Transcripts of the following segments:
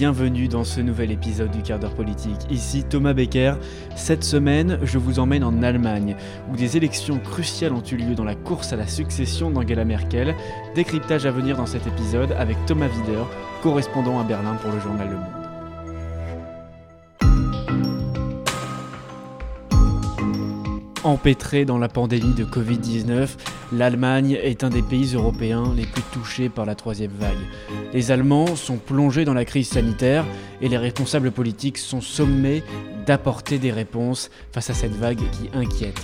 bienvenue dans ce nouvel épisode du quart d'heure politique. Ici Thomas Becker. Cette semaine, je vous emmène en Allemagne, où des élections cruciales ont eu lieu dans la course à la succession d'Angela Merkel. Décryptage à venir dans cet épisode avec Thomas Wider, correspondant à Berlin pour le journal Le Monde. Empêtrée dans la pandémie de Covid-19, l'Allemagne est un des pays européens les plus touchés par la troisième vague. Les Allemands sont plongés dans la crise sanitaire et les responsables politiques sont sommés d'apporter des réponses face à cette vague qui inquiète.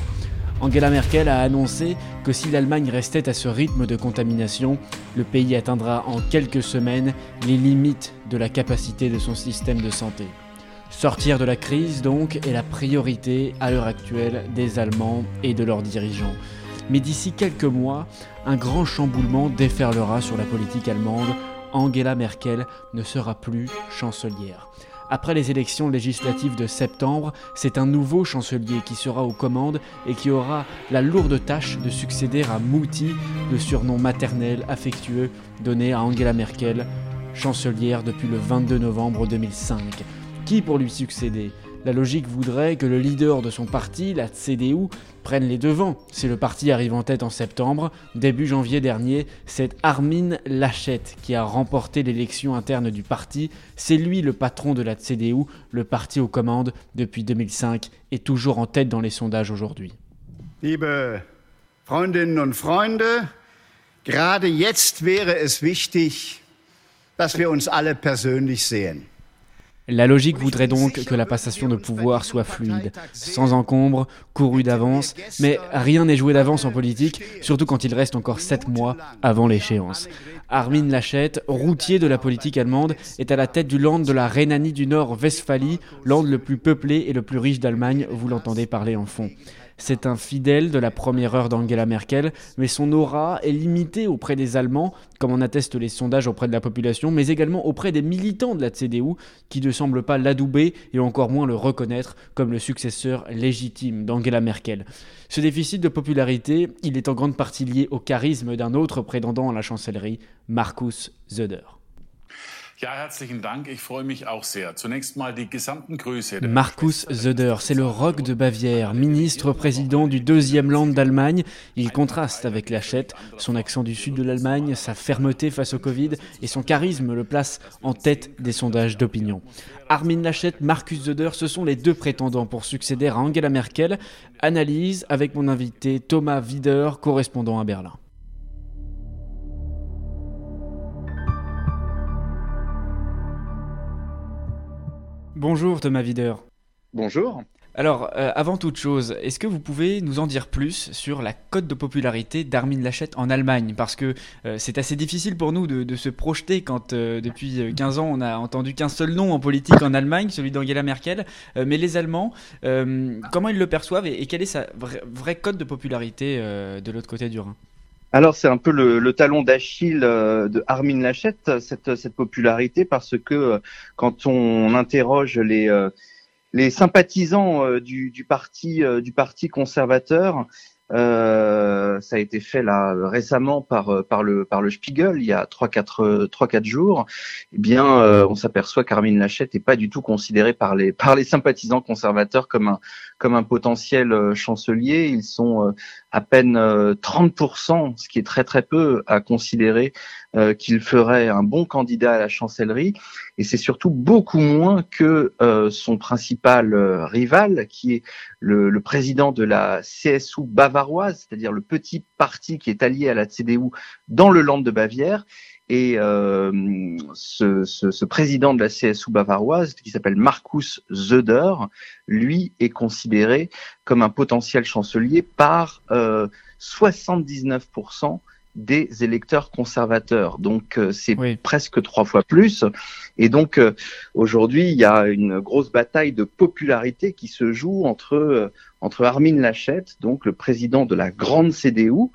Angela Merkel a annoncé que si l'Allemagne restait à ce rythme de contamination, le pays atteindra en quelques semaines les limites de la capacité de son système de santé. Sortir de la crise, donc, est la priorité à l'heure actuelle des Allemands et de leurs dirigeants. Mais d'ici quelques mois, un grand chamboulement déferlera sur la politique allemande. Angela Merkel ne sera plus chancelière. Après les élections législatives de septembre, c'est un nouveau chancelier qui sera aux commandes et qui aura la lourde tâche de succéder à Mouti, le surnom maternel affectueux donné à Angela Merkel, chancelière depuis le 22 novembre 2005. Qui pour lui succéder? La logique voudrait que le leader de son parti, la CDU, prenne les devants. Si le parti arrive en tête en septembre, début janvier dernier, c'est Armin Laschet qui a remporté l'élection interne du parti. C'est lui le patron de la CDU, le parti aux commandes depuis 2005 et toujours en tête dans les sondages aujourd'hui. Liebe Freundinnen und Freunde, gerade jetzt wäre es wichtig, dass wir uns alle persönlich sehen. La logique voudrait donc que la passation de pouvoir soit fluide, sans encombre, courue d'avance, mais rien n'est joué d'avance en politique, surtout quand il reste encore sept mois avant l'échéance. Armin Laschet, routier de la politique allemande, est à la tête du land de la Rhénanie du Nord-Westphalie, land le plus peuplé et le plus riche d'Allemagne, vous l'entendez parler en fond. C'est un fidèle de la première heure d'Angela Merkel, mais son aura est limitée auprès des Allemands, comme en attestent les sondages auprès de la population, mais également auprès des militants de la CDU, qui ne semblent pas l'adouber et encore moins le reconnaître comme le successeur légitime d'Angela Merkel. Ce déficit de popularité, il est en grande partie lié au charisme d'un autre prétendant à la chancellerie, Markus Söder. Markus Söder, c'est le rock de Bavière, ministre-président du deuxième land d'Allemagne. Il contraste avec Lachette, son accent du sud de l'Allemagne, sa fermeté face au Covid et son charisme le place en tête des sondages d'opinion. Armin Lachette, Markus Söder, ce sont les deux prétendants pour succéder à Angela Merkel. Analyse avec mon invité Thomas Wider, correspondant à Berlin. Bonjour Thomas Wider. Bonjour. Alors, euh, avant toute chose, est-ce que vous pouvez nous en dire plus sur la cote de popularité d'Armin Laschet en Allemagne? Parce que euh, c'est assez difficile pour nous de, se projeter quand euh, depuis 15 ans on a entendu qu'un seul nom en politique en Allemagne, celui d'Angela Merkel. mais les Allemands, comment ils le perçoivent et, quelle est sa vraie cote de popularité de l'autre côté du Rhin? Alors c'est un peu le, talon d'Achille euh, de Armin Laschet, cette, cette popularité, parce que euh, quand on interroge les, euh, les sympathisants du, du, parti, du parti conservateur, euh, ça a été fait là récemment par par le par le Spiegel il y a trois quatre trois quatre jours. Eh bien, on s'aperçoit qu'Armin Laschet n'est pas du tout considéré par les par les sympathisants conservateurs comme un comme un potentiel chancelier. Ils sont à peine 30%, euh, ce qui est très très peu à considérer euh, qu'il ferait un bon candidat à la chancellerie. Et c'est surtout beaucoup moins que euh, son principal rival, qui est le, le, président de la CSU bavaroise, c'est-à-dire le petit parti qui est allié à la CDU dans le Land de Bavière et euh, ce, ce, ce, président de la CSU bavaroise, qui s'appelle Markus Söder, lui est considéré comme un potentiel chancelier par euh, 79% des électeurs conservateurs. Donc euh, c'est presque trois fois plus. Et donc euh, aujourd'hui, il y a une grosse bataille de popularité qui se joue entre euh, entre Armin Laschet, donc le président de la grande CDU,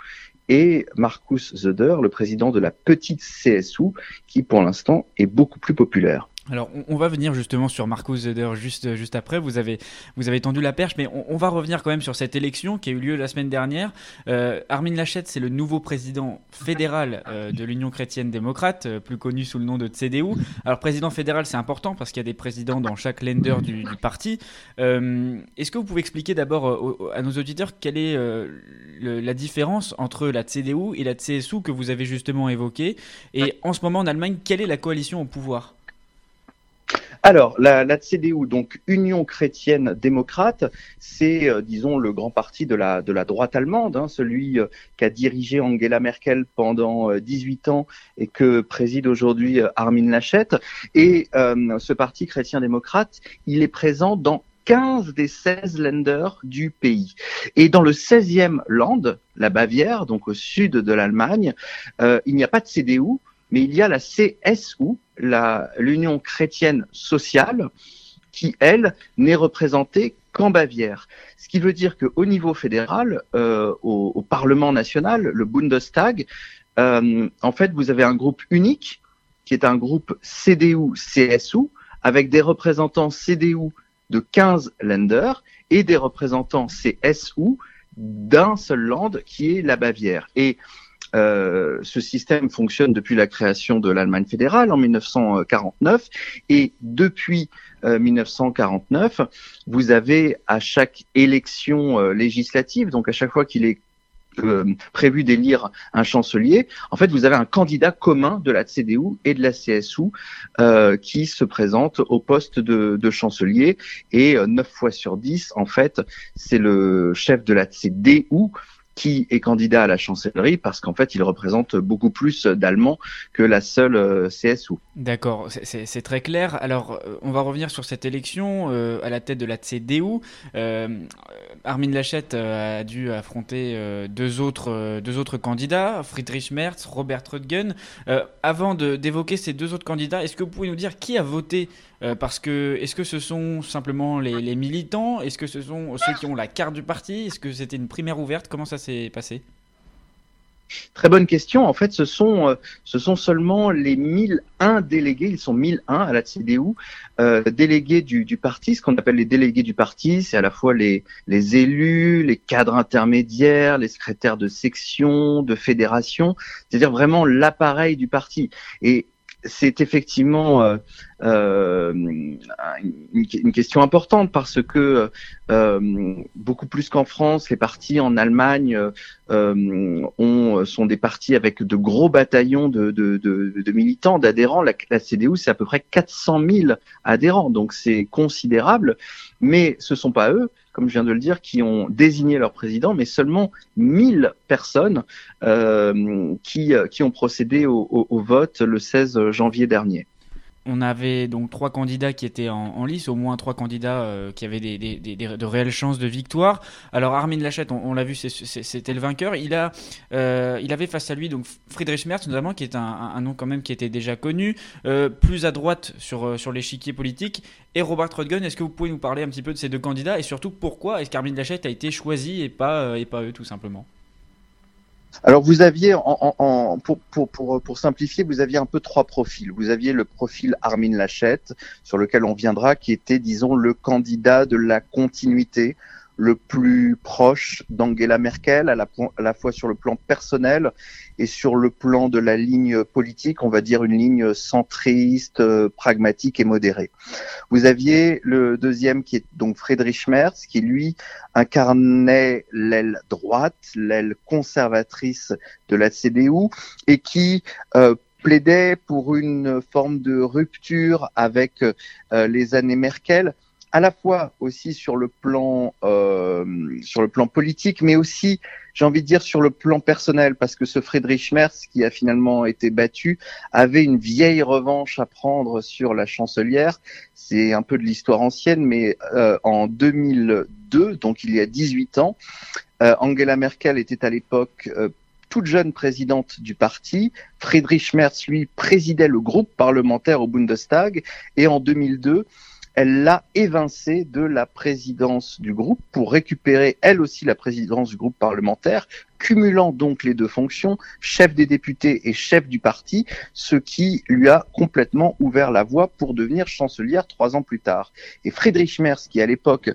et Markus Söder, le président de la petite CSU, qui pour l'instant est beaucoup plus populaire. Alors, on, va venir justement sur Markus Söder juste, juste après. Vous avez, vous avez tendu la perche, mais on, va revenir quand même sur cette élection qui a eu lieu la semaine dernière. Euh, Armin Laschet, c'est le nouveau président fédéral euh, de l'Union chrétienne démocrate, euh, plus connu sous le nom de CDU. Alors, président fédéral, c'est important parce qu'il y a des présidents dans chaque lender du, parti. Est-ce que vous pouvez expliquer d'abord à nos auditeurs quelle est la différence entre la CDU et la CSU que vous avez justement évoquée? Et en ce moment, en Allemagne, quelle est la coalition au pouvoir? Alors, la, CDU, donc Union chrétienne démocrate, c'est, euh, disons, le grand parti de la, droite allemande, hein, celui euh, qu'a dirigé Angela Merkel pendant 18 euh, ans et que préside aujourd'hui Armin Laschet. Et ce parti chrétien-démocrate, il est présent dans 15 des 16 lenders du pays. Et dans le 16e land, la Bavière, donc au sud de l'Allemagne, il n'y a pas de CDU, mais il y a la CSU, l'Union chrétienne sociale, qui, elle, n'est représentée qu'en Bavière. Ce qui veut dire qu'au niveau fédéral, euh, au, Parlement national, le Bundestag, euh, en fait, vous avez un groupe unique, qui est un groupe CDU-CSU, avec des représentants CDU de 15 lenders et des représentants CSU d'un seul land qui est la Bavière. Et euh, ce système fonctionne depuis la création de l'Allemagne fédérale en 1949 et depuis 1949, euh, vous avez à chaque élection euh, législative, donc à chaque fois qu'il est prévu d'élire un chancelier, en fait, vous avez un candidat commun de la CDU et de la CSU qui se présente au poste de, de chancelier et neuf fois sur dix, en fait, c'est le chef de la CDU qui est candidat à la chancellerie parce qu'en fait, il représente beaucoup plus d'Allemands que la seule euh, CSU. D'accord, c'est très clair. Alors, euh, on va revenir sur cette élection euh, à la tête de la CDU. Armin Laschet a dû affronter deux, autres, deux autres candidats, Friedrich Merz, Robert Röttgen. avant d'évoquer ces deux autres candidats, est-ce que vous pouvez nous dire qui a voté euh, parce que est-ce que ce sont simplement les, militants? Est-ce que ce sont ceux qui ont la carte du parti? Est-ce que c'était une primaire ouverte? Comment ça s'est passé Très bonne question. En fait, ce sont, euh, seulement les 1001 délégués, ils sont 1001 à la CDU, euh, délégués du, parti, ce qu'on appelle les délégués du parti, c'est à la fois les, les élus, les cadres intermédiaires, les secrétaires de section, de fédération, c'est-à-dire vraiment l'appareil du parti. Et c'est effectivement euh, euh, une, question importante parce que euh, beaucoup plus qu'en France, les partis en Allemagne ont, sont des partis avec de gros bataillons de, militants, d'adhérents. La, CDU, c'est à peu près 400 000 adhérents, donc c'est considérable. Mais ce sont pas eux comme je viens de le dire, qui ont désigné leur président, mais seulement 1000 personnes euh, qui, euh, ont procédé au, au, vote le 16 janvier dernier on avait donc trois candidats qui étaient en, lice, au moins trois candidats euh, qui avaient des, de réelles chances de victoire. Alors Armin Laschet, on, l'a vu, c'était le vainqueur. Il, a, euh, avait face à lui donc Friedrich Merz notamment, qui est un, nom quand même qui était déjà connu, euh, plus à droite sur, l'échiquier politique, et Robert Röttgen. Est-ce que vous pouvez nous parler un petit peu de ces deux candidats et surtout pourquoi est-ce qu'Armin Laschet a été choisi et pas, et pas eux tout simplement? Alors vous aviez, en, pour, pour, pour, pour, simplifier, vous aviez un peu trois profils. Vous aviez le profil Armin Lachette, sur lequel on viendra, qui était, disons, le candidat de la continuité, le plus proche d'Angela Merkel, à la, fois sur le plan personnel et sur le plan de la ligne politique, on va dire une ligne centriste, euh, pragmatique et modérée. Vous aviez le deuxième qui est donc Friedrich Merz, qui lui incarnait l'aile droite, l'aile conservatrice de la CDU, et qui euh, plaidait pour une forme de rupture avec euh, les années Merkel à la fois aussi sur le plan euh, sur le plan politique, mais aussi j'ai envie de dire sur le plan personnel, parce que ce Friedrich Merz qui a finalement été battu avait une vieille revanche à prendre sur la chancelière. C'est un peu de l'histoire ancienne, mais euh, en 2002, donc il y a 18 ans, euh, Angela Merkel était à l'époque toute jeune présidente du parti. Friedrich Merz, lui, présidait le groupe parlementaire au Bundestag. Et en 2002, elle l'a évincé de la présidence du groupe pour récupérer elle aussi la présidence du groupe parlementaire, cumulant donc les deux fonctions, chef des députés et chef du parti, ce qui lui a complètement ouvert la voie pour devenir chancelière trois ans plus tard. Et Friedrich Merz, qui à l'époque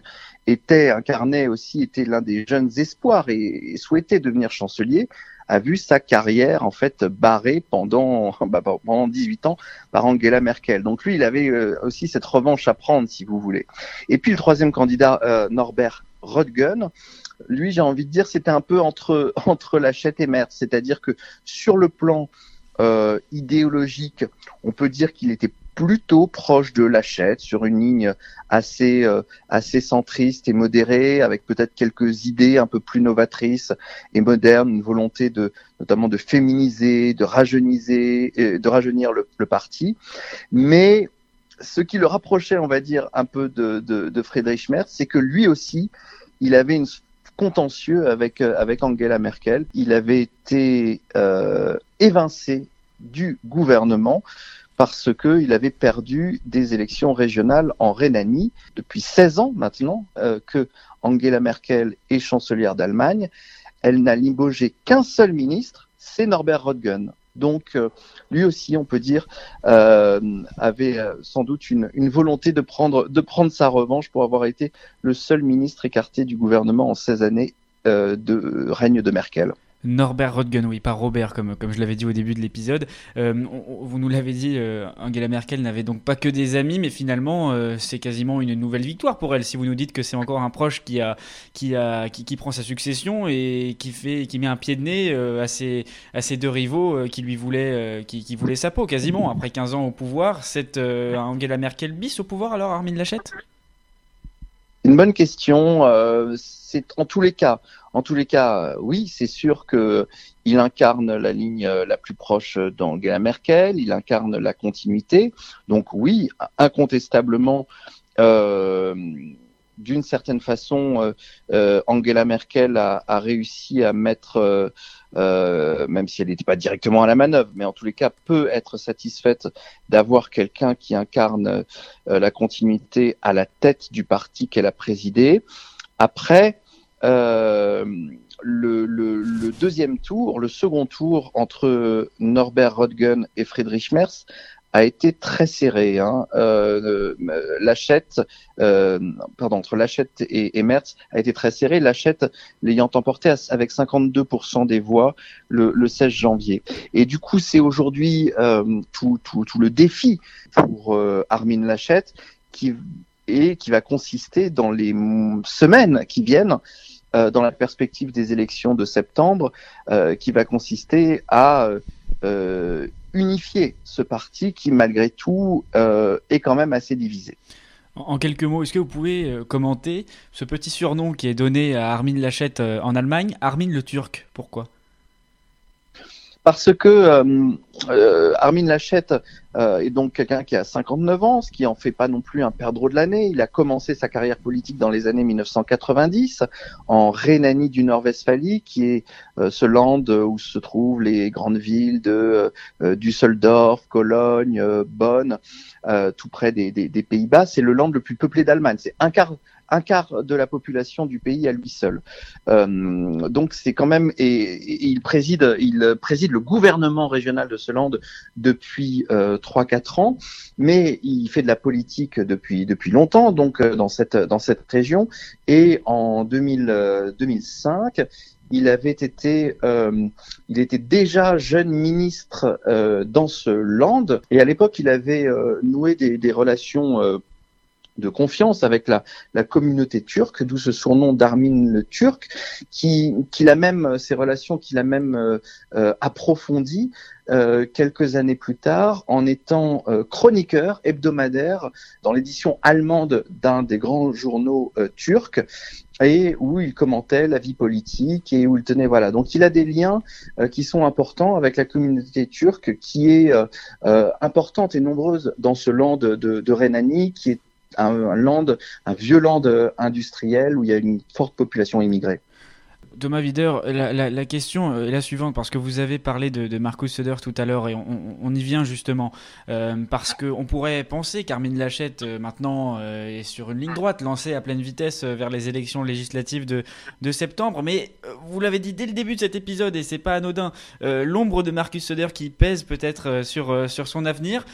était incarné aussi, était l'un des jeunes espoirs et, souhaitait devenir chancelier, a vu sa carrière en fait barrée pendant bah, pendant 18 ans par Angela Merkel. Donc lui, il avait euh, aussi cette revanche à prendre, si vous voulez. Et puis le troisième candidat, euh, Norbert Röttgen, lui, j'ai envie de dire, c'était un peu entre entre Lachette et Merz, c'est-à-dire que sur le plan euh, idéologique, on peut dire qu'il était plutôt proche de Lachette, sur une ligne assez euh, assez centriste et modérée, avec peut-être quelques idées un peu plus novatrices et modernes, une volonté de notamment de féminiser, de rajeuniser, de rajeunir le, le parti. Mais ce qui le rapprochait, on va dire, un peu de, de, de Friedrich Merz, c'est que lui aussi, il avait une contentieux avec, euh, avec Angela Merkel. Il avait été euh, évincé du gouvernement parce qu'il avait perdu des élections régionales en Rhénanie. Depuis 16 ans maintenant euh, que Angela Merkel est chancelière d'Allemagne, elle n'a limogé qu'un seul ministre, c'est Norbert Röttgen. Donc, euh, lui aussi, on peut dire, euh, avait sans doute une, une, volonté de prendre, de prendre sa revanche pour avoir été le seul ministre écarté du gouvernement en 16 années de règne de Merkel. Norbert Röttgen, oui, pas Robert, comme, comme je l'avais dit au début de l'épisode. Euh, vous nous l'avez dit, euh, Angela Merkel n'avait donc pas que des amis, mais finalement, euh, c'est quasiment une nouvelle victoire pour elle. Si vous nous dites que c'est encore un proche qui, a, qui, a, qui, prend sa succession et qui, fait, qui met un pied de nez à, ses, à ses deux rivaux qui lui voulaient, qui, qui sa peau, quasiment, après 15 ans au pouvoir. C'est Angela Merkel bis au pouvoir, alors, Armin Lachette? Une bonne question. c'est en tous les cas en tous les cas, euh, oui, c'est sûr que il incarne la ligne euh, la plus proche d'Angela Merkel, il incarne la continuité. Donc oui, incontestablement, euh, d'une certaine façon, Angela Merkel a, réussi à mettre, même si elle n'était pas directement à la manœuvre, mais en tous les cas peut être satisfaite d'avoir quelqu'un qui incarne la continuité à la tête du parti qu'elle a présidé. Après, euh, le, deuxième tour, le second tour entre Norbert Röttgen et Friedrich Merz a été très serré. Hein. Euh, Lachette, euh, pardon, entre Lachette et, et, Merz a été très serré. Lachette l'ayant emporté avec 52% des voix le, le, 16 janvier. Et du coup, c'est aujourd'hui tout, le défi pour Armin Lachette qui et qui va consister dans les semaines qui viennent euh, dans la perspective des élections de septembre, euh, qui va consister à euh, unifier ce parti qui, malgré tout, est quand même assez divisé. En quelques mots, est-ce que vous pouvez commenter ce petit surnom qui est donné à Armin Lachette en Allemagne, Armin le Turc Pourquoi? Parce que euh, euh, Armin Lachette euh, est donc quelqu'un qui a 59 ans, ce qui en fait pas non plus un perdreau de l'année. Il a commencé sa carrière politique dans les années 1990 en Rhénanie du Nord-Westphalie, qui est ce land où se trouvent les grandes villes de Düsseldorf, Cologne, Bonn, tout près des, des, des Pays-Bas. C'est le land le plus peuplé d'Allemagne. C'est un quart un quart de la population du pays à lui seul. Euh, donc c'est quand même et, il préside il préside le gouvernement régional de ce land depuis euh, trois quatre ans, mais il fait de la politique depuis depuis longtemps donc euh, dans cette dans cette région et en 2000, 2005 il avait été, euh, il était déjà jeune ministre euh, dans ce land et à l'époque il avait euh, noué des, des relations de confiance avec la, la communauté turque, d'où ce surnom d'Armin le Turc, qui, qui a même ces relations qu'il a même euh, euh, approfondies euh, quelques années plus tard en étant chroniqueur hebdomadaire dans l'édition allemande d'un des grands journaux turcs et où il commentait la vie politique et où il tenait voilà. Donc il a des liens qui sont importants avec la communauté turque qui est importante et nombreuse dans ce land de, de, de Rhénanie qui est un, land, un vieux land industriel où il y a une forte population immigrée. Thomas Wider, la, question est la suivante, parce que vous avez parlé de, Marcus Söder tout à l'heure, et on, y vient justement, euh, parce qu'on pourrait penser qu'Armin Lachette, euh, maintenant, est sur une ligne droite, lancée à pleine vitesse vers les élections législatives de, de septembre, mais vous l'avez dit dès le début de cet épisode, et c'est pas anodin, l'ombre de Marcus Söder qui pèse peut-être sur, sur son avenir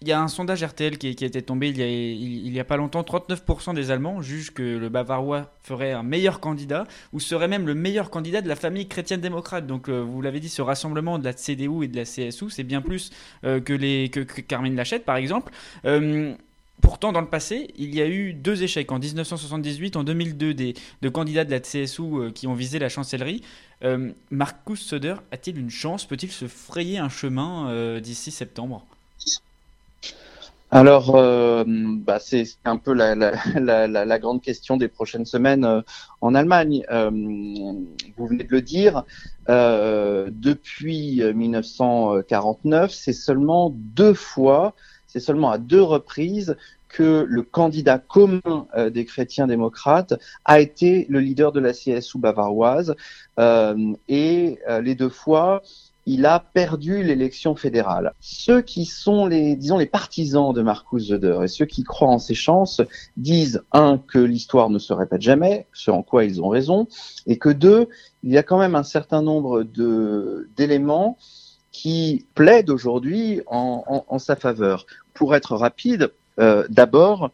il y a un sondage RTL qui, qui été tombé il y a, il, y a pas longtemps. 39% des Allemands jugent que le Bavarois ferait un meilleur candidat ou serait même le meilleur candidat de la famille chrétienne démocrate. Donc, euh, vous l'avez dit, ce rassemblement de la CDU et de la CSU, c'est bien plus euh, que, les, que, Carmine Lachette, par exemple. Euh, pourtant, dans le passé, il y a eu deux échecs. En 1978, en 2002, des, de candidats de la CSU qui ont visé la chancellerie. Marcus Söder a-t-il une chance? Peut-il se frayer un chemin d'ici septembre? Alors, euh, bah c'est un peu la, la, grande question des prochaines semaines euh, en Allemagne. Euh, vous venez de le dire, depuis 1949, c'est seulement deux fois, c'est seulement à deux reprises que le candidat commun des chrétiens démocrates a été le leader de la CSU bavaroise. et les deux fois, il a perdu l'élection fédérale. Ceux qui sont les, disons, les partisans de Marcus Söder et ceux qui croient en ses chances disent, un, que l'histoire ne se répète jamais, ce en quoi ils ont raison, et que deux, il y a quand même un certain nombre de, d'éléments qui plaident aujourd'hui en, sa faveur. Pour être rapide, euh, d'abord,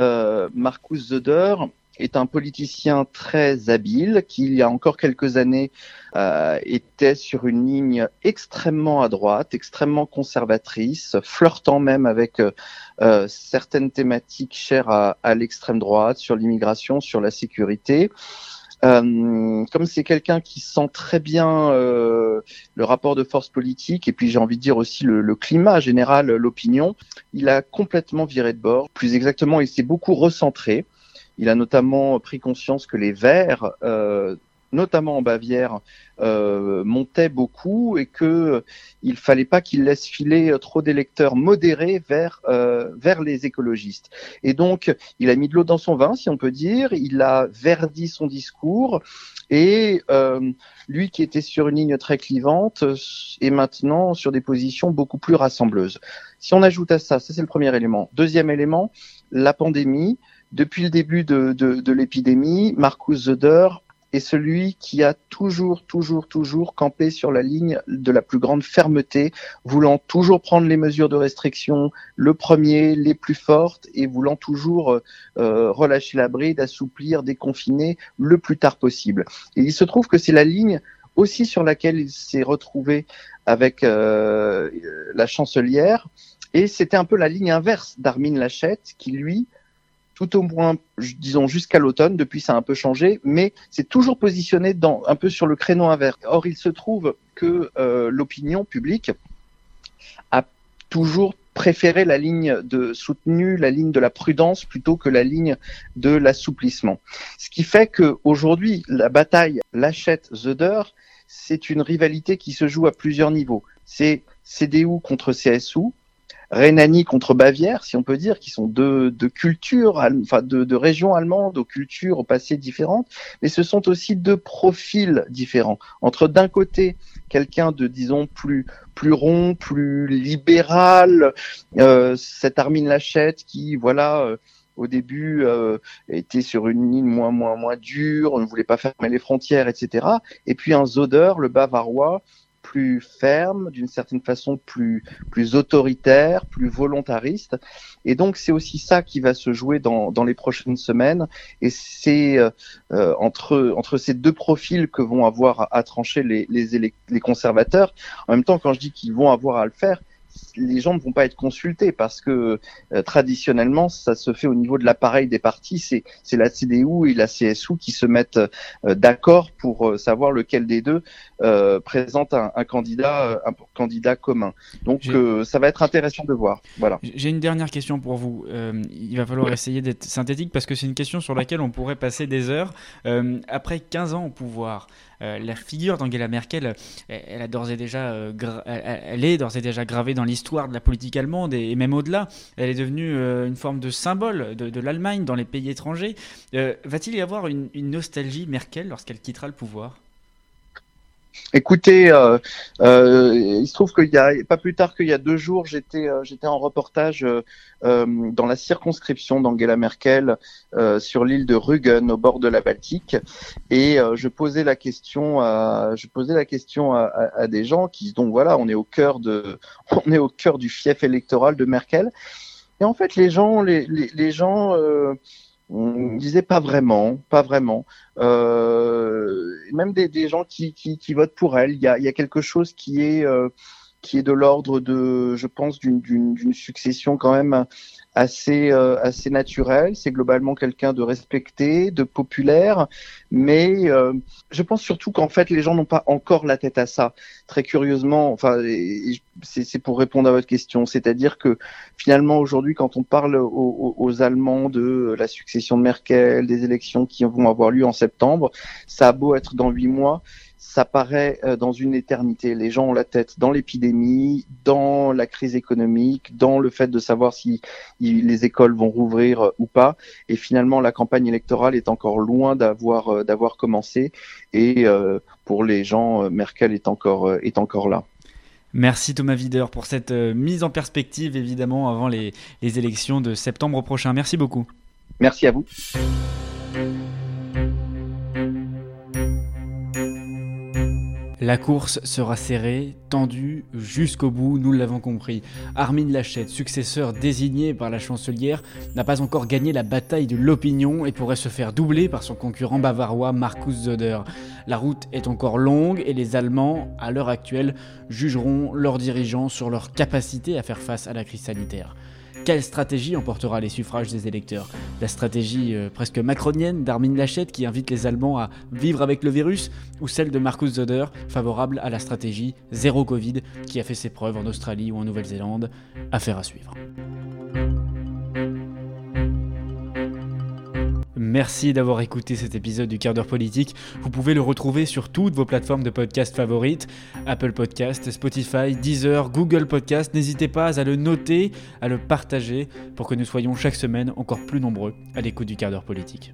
euh, Marcus Söder est un politicien très habile qui, il y a encore quelques années, euh, était sur une ligne extrêmement à droite, extrêmement conservatrice, flirtant même avec euh, euh certaines thématiques chères à, à l'extrême droite, sur l'immigration, sur la sécurité. Euh, comme c'est quelqu'un qui sent très bien euh, le rapport de force politique et puis j'ai envie de dire aussi le, le climat général, l'opinion, il a complètement viré de bord. Plus exactement, il s'est beaucoup recentré. Il a notamment pris conscience que les Verts, euh, notamment en Bavière, euh, montaient beaucoup et que il fallait pas qu'il laisse filer trop d'électeurs modérés vers euh, vers les écologistes. Et donc, il a mis de l'eau dans son vin, si on peut dire. Il a verdi son discours. Et euh, lui qui était sur une ligne très clivante est maintenant sur des positions beaucoup plus rassembleuses. Si on ajoute à ça, ça c'est le premier élément. Deuxième élément, la pandémie. Depuis le début de, de, de l'épidémie, Marcus Söder est celui qui a toujours, toujours, toujours campé sur la ligne de la plus grande fermeté, voulant toujours prendre les mesures de restriction, le premier, les plus fortes, et voulant toujours euh, relâcher la bride, assouplir, déconfiner le plus tard possible. Il se trouve que c'est la ligne aussi sur laquelle il s'est retrouvé avec euh, la chancelière, et c'était un peu la ligne inverse d'Armin Lachette, qui lui tout au moins, disons jusqu'à l'automne. Depuis, ça a un peu changé, mais c'est toujours positionné dans, un peu sur le créneau inverse. Or, il se trouve que euh, l'opinion publique a toujours préféré la ligne de soutenu, la ligne de la prudence plutôt que la ligne de l'assouplissement. Ce qui fait que aujourd'hui, la bataille Lachette-Zöder, c'est une rivalité qui se joue à plusieurs niveaux. C'est CDU contre CSU, Rhénanie contre Bavière, si on peut dire, qui sont deux, deux cultures, enfin deux, deux, régions allemandes aux cultures, au passé différentes, mais ce sont aussi deux profils différents. Entre d'un côté quelqu'un de, disons, plus plus rond, plus libéral, euh, cet Armin Lachette qui, voilà. Euh, au début euh, était sur une ligne moins moins moins dure, on ne voulait pas fermer les frontières, etc. Et puis un Zoder, le Bavarois, plus ferme, d'une certaine façon plus plus autoritaire, plus volontariste. Et donc c'est aussi ça qui va se jouer dans, dans les prochaines semaines. Et c'est euh, euh, entre entre ces deux profils que vont avoir à trancher les, les, les conservateurs. En même temps, quand je dis qu'ils vont avoir à le faire, les gens ne vont pas être consultés parce que euh, traditionnellement, ça se fait au niveau de l'appareil des partis. C'est, c'est la CDU et la CSU qui se mettent euh, d'accord pour euh, savoir lequel des deux présente un, candidat, un candidat commun. Donc, ça va être intéressant de voir. Voilà. J'ai une dernière question pour vous. il va falloir essayer d'être synthétique parce que c'est une question sur laquelle on pourrait passer des heures. après 15 ans au pouvoir, la figure d'Angela Merkel, elle, a et déjà, elle, est d'ores et déjà gravée dans l'histoire de la politique allemande et, même au-delà. Elle est devenue une forme de symbole de, l'Allemagne dans les pays étrangers. Va-t-il y avoir une nostalgie Merkel lorsqu'elle quittera le pouvoir? Écoutez, euh, euh, il se trouve qu'il y a pas plus tard qu'il y a deux jours, j'étais euh, j'étais en reportage dans la circonscription d'Angela Merkel sur l'île de Rügen au bord de la Baltique. Et je posais la question à je posais la question à, à, des gens qui donc voilà on est au cœur de on est au cœur du fief électoral de Merkel. Et en fait les gens les les, les gens on disait pas vraiment, pas vraiment. Euh, même des, gens qui, qui, qui, votent pour elle, il y a, y a, quelque chose qui est euh, qui est de l'ordre de, je pense, d'une succession quand même assez euh, assez naturel. C'est globalement quelqu'un de respecté, de populaire, mais euh, je pense surtout qu'en fait les gens n'ont pas encore la tête à ça. Très curieusement, enfin, c'est pour répondre à votre question, c'est-à-dire que finalement aujourd'hui, quand on parle aux, aux, Allemands de la succession de Merkel, des élections qui vont avoir lieu en septembre, ça a beau être dans huit mois, ça paraît euh, dans une éternité. Les gens ont la tête dans l'épidémie, dans la crise économique, dans le fait de savoir si les écoles vont rouvrir euh, ou pas. Et finalement, la campagne électorale est encore loin d'avoir euh, d'avoir commencé. Et pour les gens, Merkel est encore est encore là. Merci Thomas Wider pour cette mise en perspective, évidemment, avant les, les élections de septembre prochain. Merci beaucoup. Merci à vous. La course sera serrée, tendue jusqu'au bout, nous l'avons compris. Armin Lachette, successeur désigné par la chancelière, n'a pas encore gagné la bataille de l'opinion et pourrait se faire doubler par son concurrent bavarois Markus Söder. La route est encore longue et les Allemands, à l'heure actuelle, jugeront leurs dirigeants sur leur capacité à faire face à la crise sanitaire. Quelle stratégie emportera les suffrages des électeurs La stratégie euh, presque macronienne d'Armin Laschet qui invite les Allemands à vivre avec le virus ou celle de Markus Söder favorable à la stratégie zéro Covid qui a fait ses preuves en Australie ou en Nouvelle-Zélande? Affaire à suivre. Merci d'avoir écouté cet épisode du quart d'heure politique. Vous pouvez le retrouver sur toutes vos plateformes de podcast favorites Apple Podcast, Spotify, Deezer, Google Podcast. N'hésitez pas à le noter, à le partager pour que nous soyons chaque semaine encore plus nombreux à l'écoute du quart d'heure politique.